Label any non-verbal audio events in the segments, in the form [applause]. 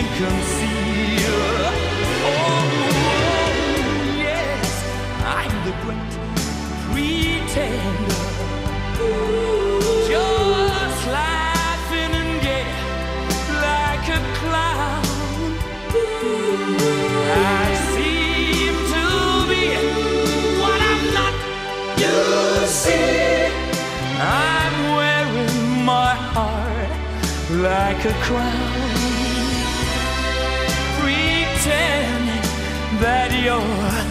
can conceal. Oh, yes, I'm the great pretender. Just laughing and gay like a clown. I seem to be what I'm not. You see, I'm wearing my heart like a crown. you're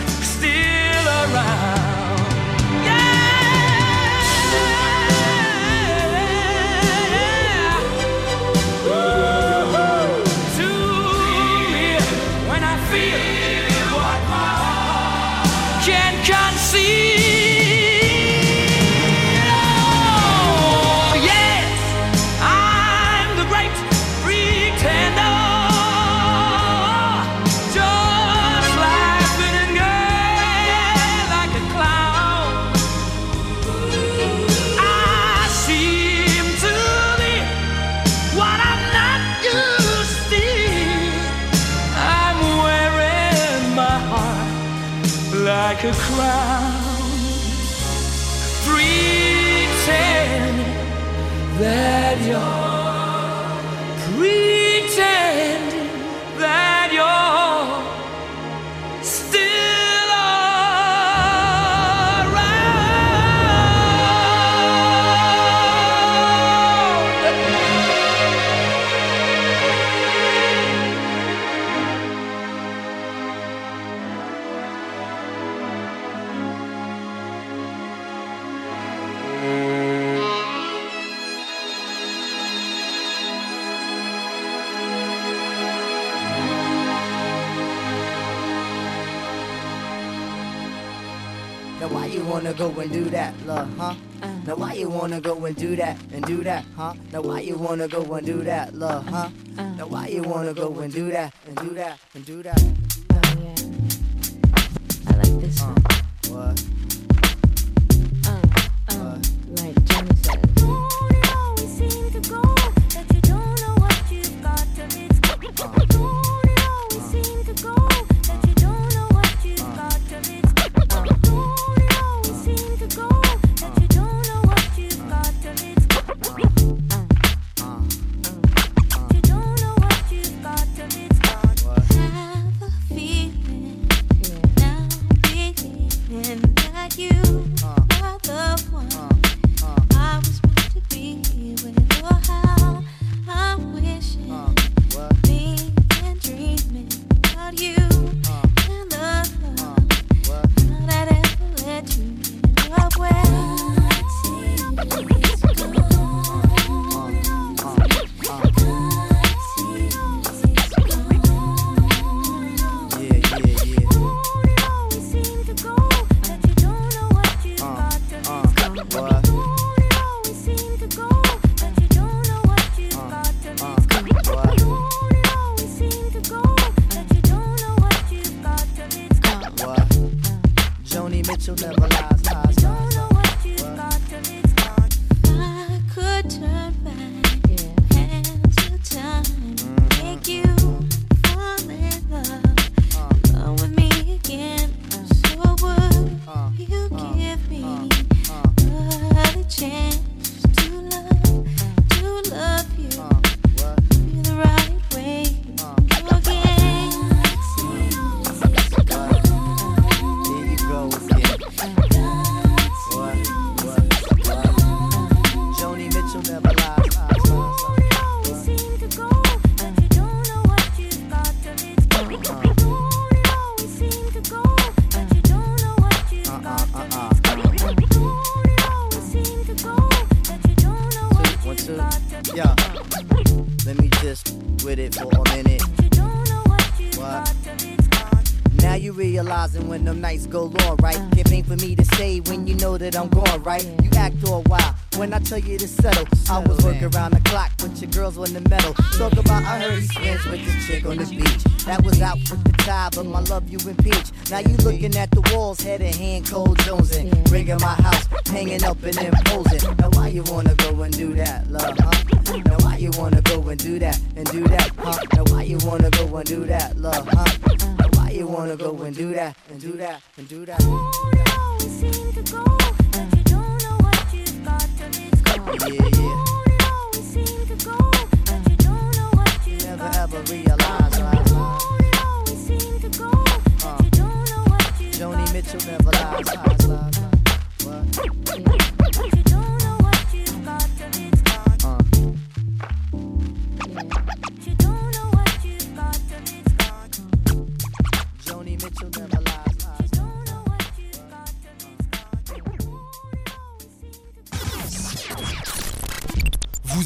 you wanna go and do that, love, huh? Uh. Now why you wanna go and do that and do that, huh? Now why you wanna go and do that, love, huh? Uh. Now why you wanna go and do that and do that and do that? Oh yeah, I like this uh, one. Uh, what?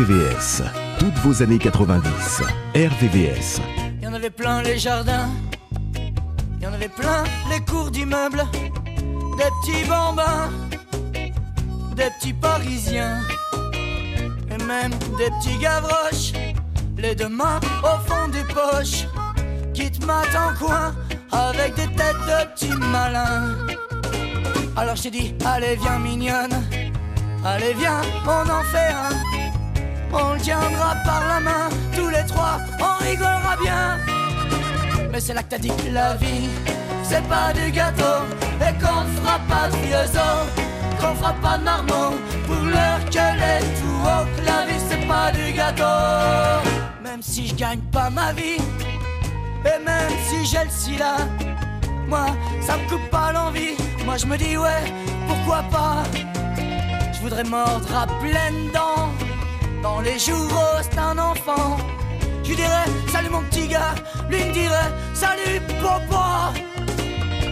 RVVS. Toutes vos années 90. RVVS. Il y en avait plein les jardins, il y en avait plein les cours d'immeubles, des petits bambins, des petits parisiens, et même des petits gavroches, les deux mains au fond des poches, qui te matent en coin avec des têtes de petits malins. Alors je t'ai dit, allez viens mignonne, allez viens, on en fait un. On le tiendra par la main, tous les trois, on rigolera bien. Mais c'est là que t'as dit que la vie, c'est pas du gâteau, et qu'on fera pas de vieux qu'on fera pas de marmot, pour l'heure qu'elle est tout haut, que la vie c'est pas du gâteau. Même si je gagne pas ma vie, et même si j'ai le sida, moi ça me coupe pas l'envie, moi je me dis ouais, pourquoi pas? Je voudrais mordre à pleines dents dans les jours roses d'un enfant. Je dirais salut mon petit gars, lui me dirait salut papa.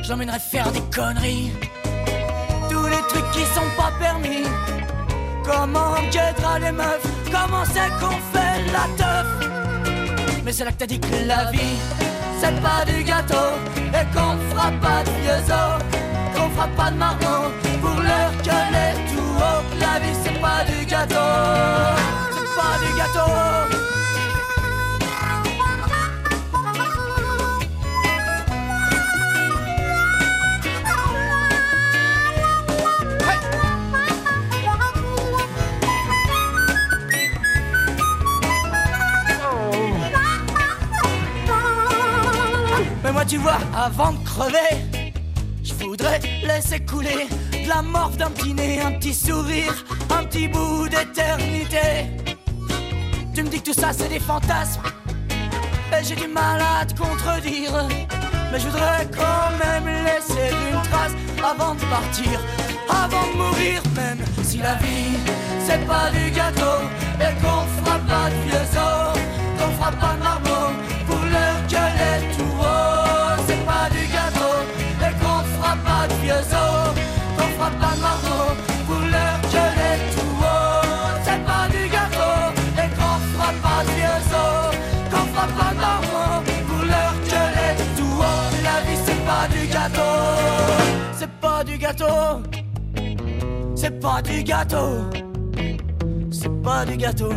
Je faire des conneries, tous les trucs qui sont pas permis. Comment guettera les meufs, comment c'est qu'on fait la teuf? Mais c'est là que t'as dit que la vie, c'est pas du gâteau, et qu'on fera pas de vieux fera pas de marmot, pour l'heure qu'elle est tout haut. La vie, c'est pas du gâteau, c'est pas du gâteau. Mais moi tu vois, avant de crever, voudrais laisser couler de la morphe d'un petit nez, un petit sourire, un petit bout d'éternité. Tu me dis que tout ça c'est des fantasmes, et j'ai du mal à te contredire. Mais je voudrais quand même laisser une trace avant de partir, avant de mourir, même si la vie c'est pas du gâteau, et qu'on fera pas de vieux os, qu'on fera pas de marmot, pour l'heure qu'elle est tout vieux os, qu'on fera pas de l'heure qu'elle est tout haut. C'est pas du gâteau, et qu'on fera pas de vieux os, qu'on fera pas de l'heure qu'elle est tout haut. La vie c'est pas du gâteau, c'est pas du gâteau, c'est pas du gâteau, c'est pas du gâteau.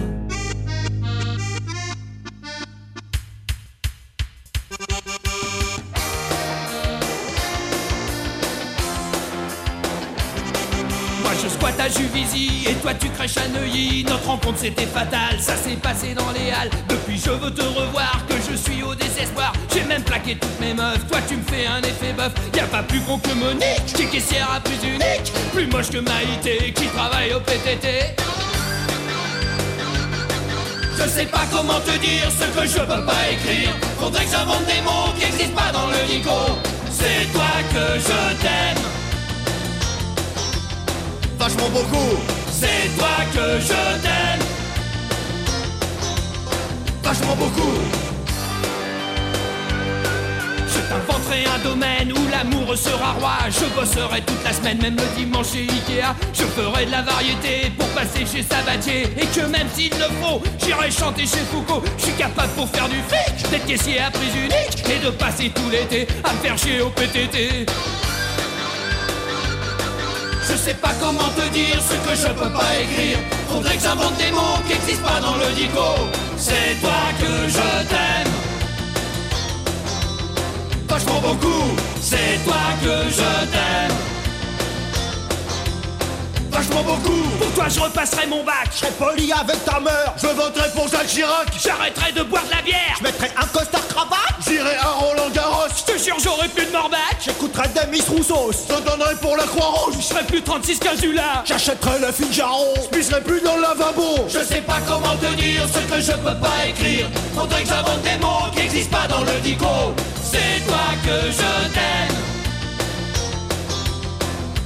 Juvisy et toi tu crèches à Neuilly. Notre rencontre c'était fatal, ça s'est passé dans les halles. Depuis je veux te revoir, que je suis au désespoir. J'ai même plaqué toutes mes meufs, toi tu me fais un effet bœuf. Y a pas plus con que Monique, qui caissière à plus unique. Plus moche que Maïté, qui travaille au PTT. Je sais pas comment te dire ce que je peux pas écrire. Faudrait que j'invente des mots qui existent pas dans le dico. C'est toi que je t'aime. C'est toi que je t'aime. Vachement beaucoup. Je t'inventerai un domaine où l'amour sera roi. Je bosserai toute la semaine, même le dimanche chez Ikea. Je ferai de la variété pour passer chez Sabatier. Et que même s'il le faut, j'irai chanter chez Foucault. Je suis capable pour faire du fric, d'être caissier à prise unique. Et de passer tout l'été à me faire chier au PTT. Je sais pas comment te dire ce que je peux pas écrire. Faudrait que j'invente des mots qui existent pas dans le dico. C'est toi que je t'aime. Vachement beaucoup. C'est toi que je t'aime. Vachement beaucoup. Pour toi, je repasserai mon bac. Je serai poli avec ta mère. Je voterai pour Jacques Chirac. J'arrêterai de boire de la bière. Je mettrai un costard cravate. J'irai Miss Rousseau. Je donnerai pour la Croix-Rouge. Je serai plus 36 Casula. J'achèterai le Figaro. Je pisserai plus dans le lavabo. Je sais pas comment te dire ce que je peux pas écrire. Faudrait que j'invente des mots qui existent pas dans le dico. C'est toi que je t'aime.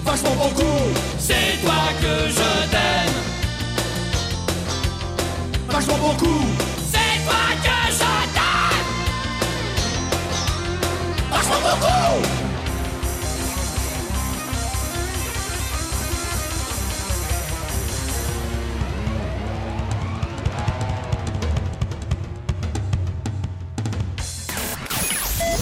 Vachement beaucoup. C'est toi que je t'aime. Vachement beaucoup. C'est toi que je t'aime. Vachement beaucoup.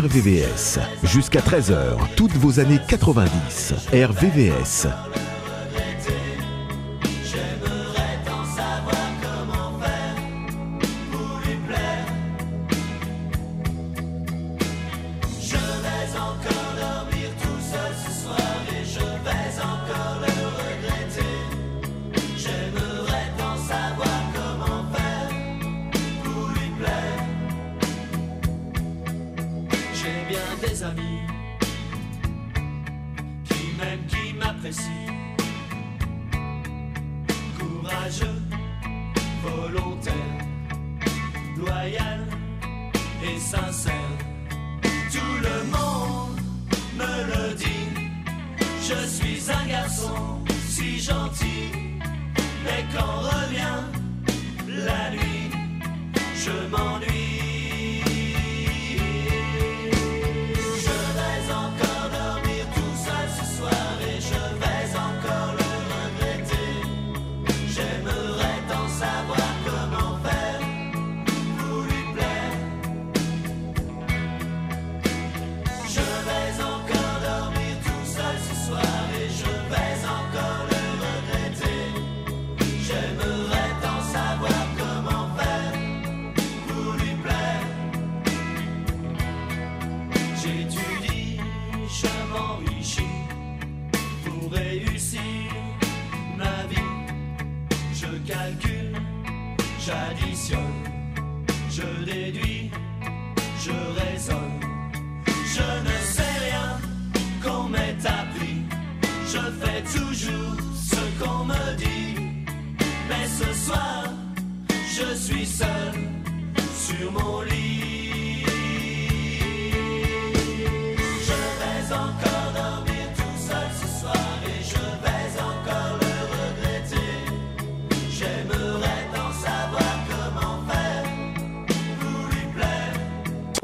RVVS. Jusqu'à 13h, toutes vos années 90. RVVS. sincère. Tout le monde me le dit. Je suis un garçon si gentil, mais quand revient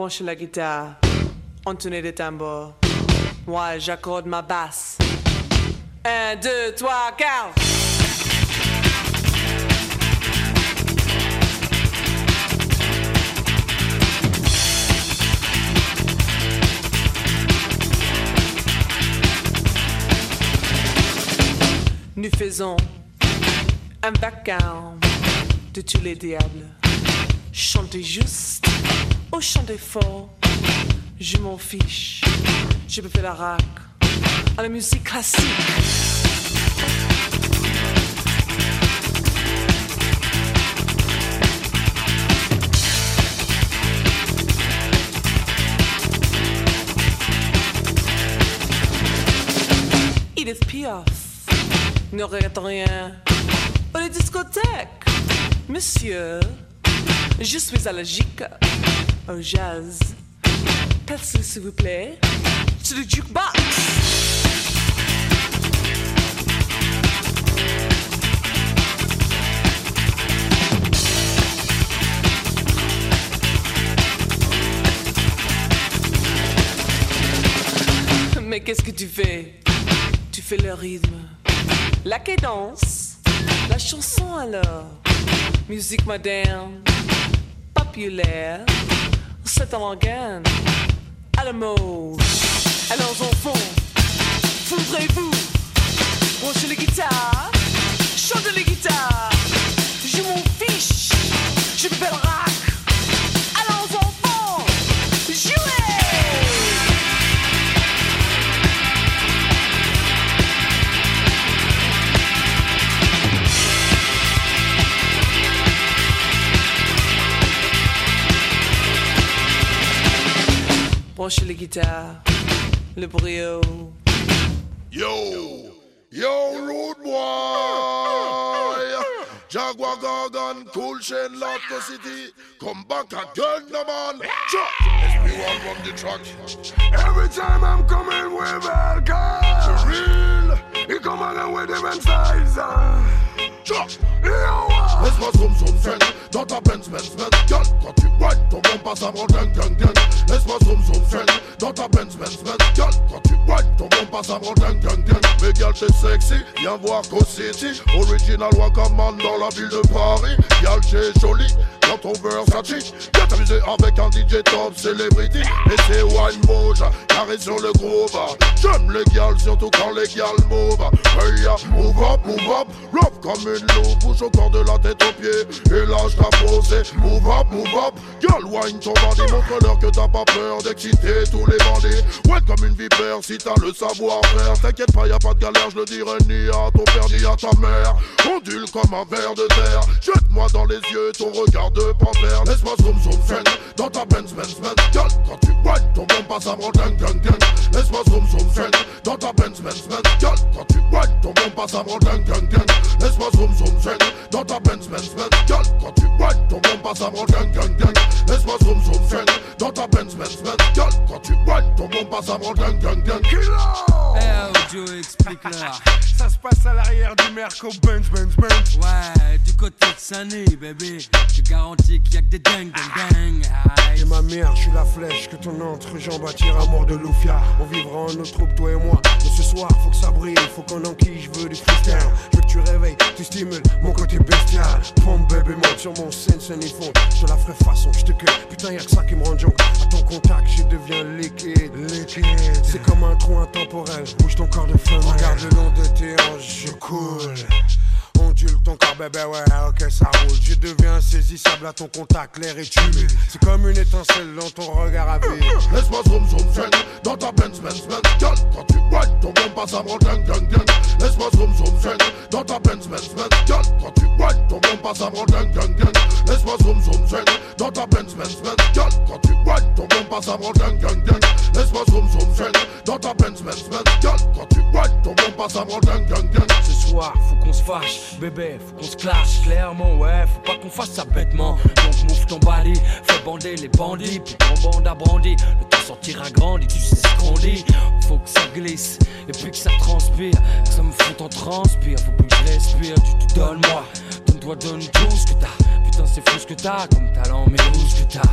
plaire. Branchez la guitare, entonez les tambours. Moi, j'accorde ma basse. Un, deux, trois, quatre. Nous faisons un vacarme de tous les diables. Chantez juste ou chantez fort, je m'en fiche. Je peux faire la rac à la musique classique. Edith Piaf ne regrette rien. Pour les discothèques, monsieur, je suis allergique au jazz. Passez, s'il vous plaît, sur le jukebox. Mais qu'est-ce que tu fais? Tu fais le rythme, la cadence, la chanson alors. Musique moderne, populaire, c'est un organe à la mode. Alors enfants, voudrez-vous branchez les guitares, chantez les guitares, Branchez les guitares, le brio. Yo, yo, rude boy. Jaguar Gargan, cool chain, the city. Come back again, no man. Chuck, SP1 from the truck. Every time I'm coming with welcome. For real, he come again with styles. uh. Chuck, yo. Laisse-moi zoom zoom dans ta Benz Benz Girl, quand tu whine, ton bon passe à mon gang gang Laisse-moi zoom zoom friend dans ta Benz Benz Benz Girl, quand tu whine, ton bon passe à mon gang gang Mais girl, t'es sexy, viens voir Co City. Original Wakaman dans la ville de Paris. Girl, t'es jolie, dans ton Versace Viens t'amuser avec un DJ top celebrity. Et c'est wine mouche, carré sur le groove. J'aime les gals, surtout quand les gals move Hey, ya, move up, move up, love comme une loupe Bouge au corps de la tête Et là je t'ai posé Move up, move up Girl, wine ton bandit. Montre-leur que t'as pas peur d'exciter tous les bandits. Ouais comme une vipère si t'as le savoir-faire. T'inquiète pas, y a pas de galère, je le dirai ni à ton père ni à ta mère. Ondule comme un ver de terre. Jette-moi dans les yeux ton regard de panthère. Laisse-moi zoom zoom friend Dans ta Benz Benz Benz. Girl, quand tu whine ton bon passe à mon gang gang gang Laisse-moi zoom zoom friend Dans ta Benz Benz Benz. Girl, quand tu whine ton bon passe à mon gang gang gang Laisse-moi zoom zoom friend Dans ta Benz Benz Girl, quand tu whine ton bon passe à mon gang gang gang Laisse-moi zoom zoom friend Dans ta Benz Benz Benz Girl, quand tu whine ton bon passe à mon gang gang gang Eh, Joe, explique-leur. [laughs] Ça se passe à l'arrière du Merco Benz, Benz, Benz. Ouais, du côté de Sané, bébé. Je garantis qu'il y a que des dingues, dingues, dingues. Et ma mère, je suis la flèche que ton entrejambe attire à mort de Loufia. On vivra en notre troupe, toi et moi. Mais ce soir, faut que ça brille, faut qu'on enquille, je veux du freestyle. Je veux que tu réveilles, tu stimules mon côté bestial. Pompe bébé, monte sur mon scène, scène et fond. Je la ferai façon, je te cueille. Putain, y'a que ça qui me rend junk. À ton contact, je deviens liquide. Liquide. C'est comme un trou intemporel. Bouge ton corps de femme. Regarde le long de tes hanches, je coule. Ondule ton corps, bébé, ouais, ok, ça roule. Je deviens insaisissable à ton contact, l'air est tué. C'est comme une étincelle dans ton regard à vie. Laisse-moi zoom zoom zen dans ta Benz Benz Benz Girl, quand tu whine, ton bon passe à dingue dingue dingue Laisse-moi zoom zoom zen dans ta Benz Benz Benz Girl, quand tu whine, ton bon passe à dingue dingue dingue Laisse-moi zoom zoom zen dans ta Benz Benz Benz Girl, quand tu whine, ton bon passe à dingue dingue dingue Laisse-moi zoom zoom zen dans ta Benz Benz Benz Girl, quand tu whine, ton bon passe à dingue dingue dingue Ce soir, faut qu'on se fâche, bébé, faut qu'on se clash clairement, ouais, faut pas qu'on fasse ça bêtement. Donc move ton body, fais bander les bandits, puis ton bande a brandi. Le temps sortira grandi, tu sais ce qu'on dit. Faut que ça glisse, et puis que ça transpire, que ça me fout en transpire. Faut plus que je respire, tu te donnes moi, donne-toi, donne tout ce que t'as. Putain, c'est fou ce que t'as comme talent, mais où ce que t'as.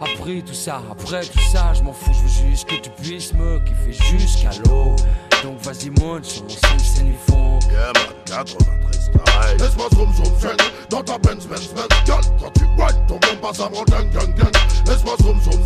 Après tout ça, après tout ça, je m'en fous, je veux juste que tu puisses me kiffer jusqu'à l'eau. Donc vas-y monte sur mon scène, scène ils font Yeah man, 93 style. Laisse-moi zoom zoom dans ta Benz Benz Benz. Girl, quand tu whine, ton bon me rend dingue dingue dingue. Laisse-moi zoom zoom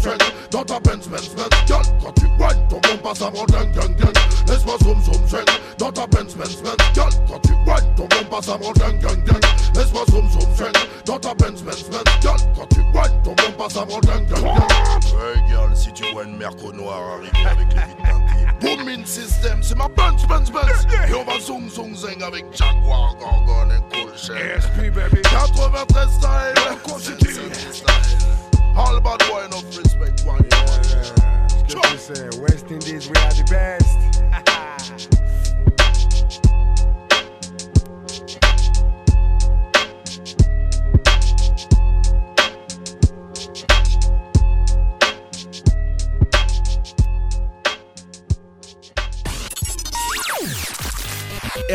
dans ta Benz Benz Benz. Girl, quand tu whine, ton bon me rend dingue dingue dingue. Laisse-moi zoom zoom dans ta Benz Benz Benz. Girl, quand tu whine, ton bon me rend dingue dingue dingue. Laisse-moi zoom zoom dans ta Benz Benz Benz. Quand tu whine, ton bon me rend dingue Hey girl, si tu vois une merco noire arriver avec les vides Booming system, c'est ma Benz Benz Benz Et on va zoom zoom zing avec Jaguar, Gorgon et Cool Shell. SP baby. 93 style. All bad boy enough respect one c'est? West Indies, we are the best. [laughs]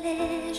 Veux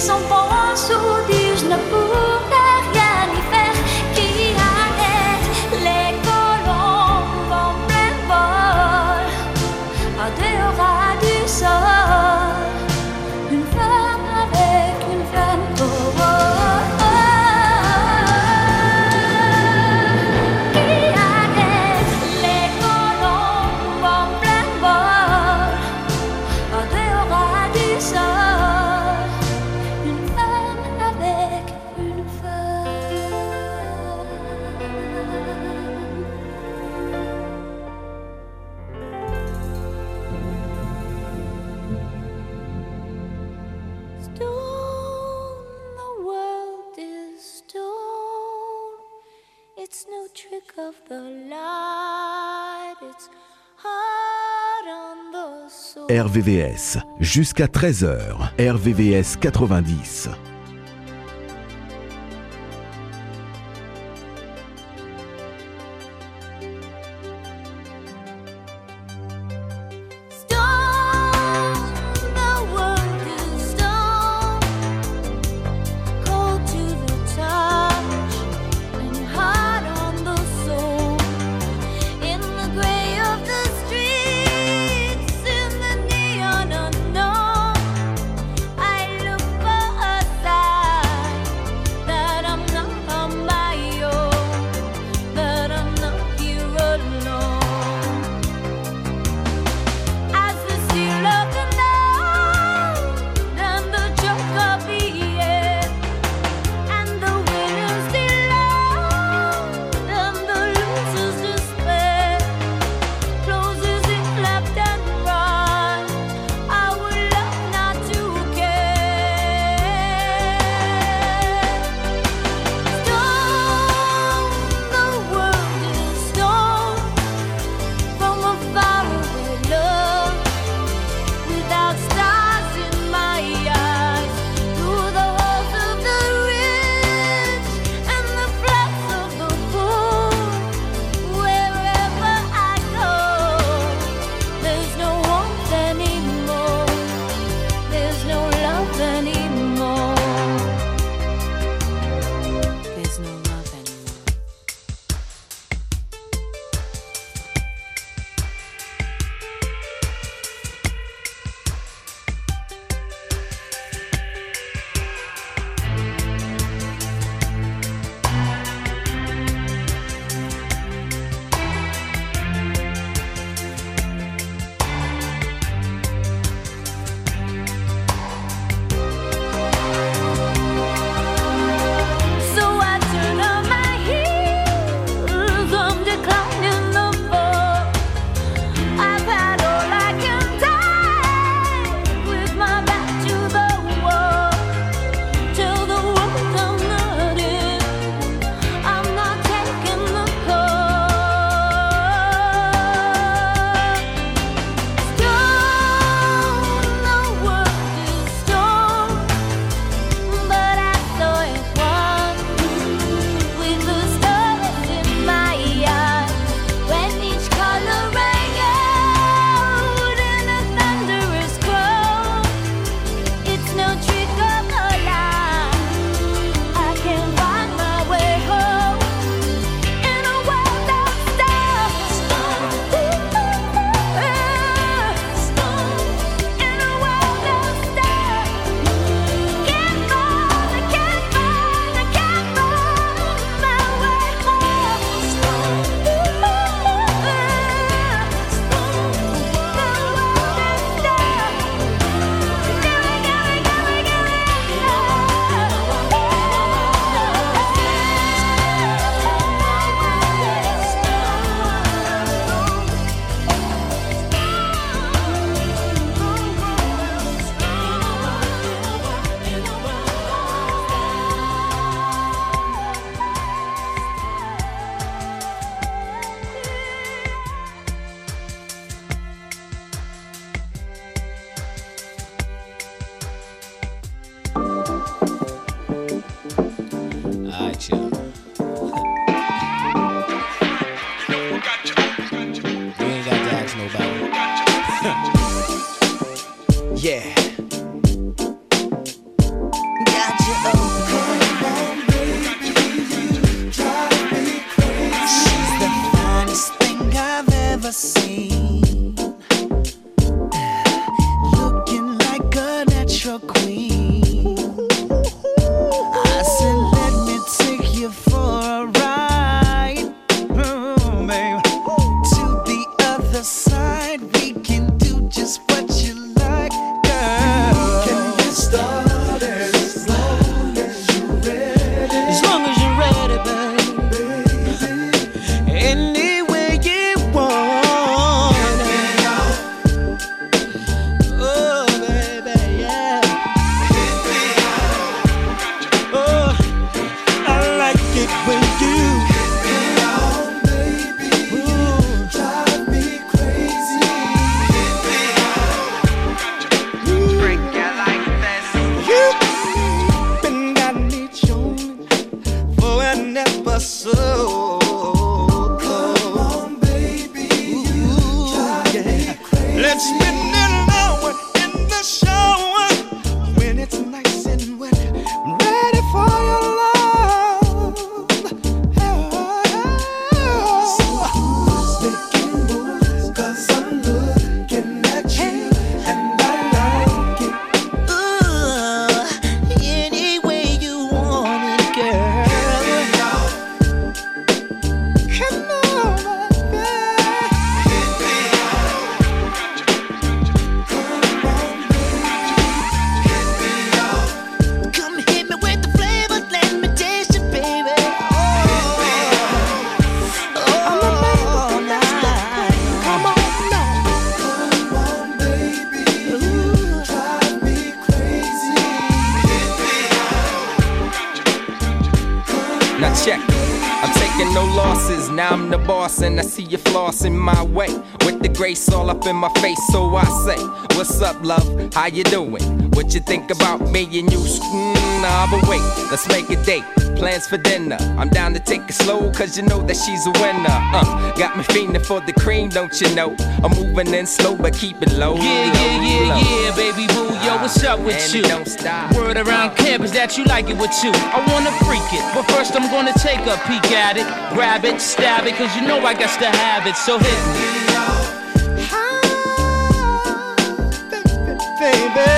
São não posso RVVS, jusqu'à 13h, RVVS 90. we can you doing? What you think about me and you? Mm, nah, but wait, let's make a date. Plans for dinner. I'm down to take it slow, cause you know that she's a winner. Uh, got me fiending for the cream, don't you know? I'm moving in slow, but keep it low. Yeah, low, yeah, yeah, low. yeah, baby boo. Yo, uh, what's up with and you? Don't stop. Word around uh. campus that you like it with you. I wanna freak it, but first I'm gonna take a peek at it. Grab it, stab it, cause you know I got to have it. So hit me. baby.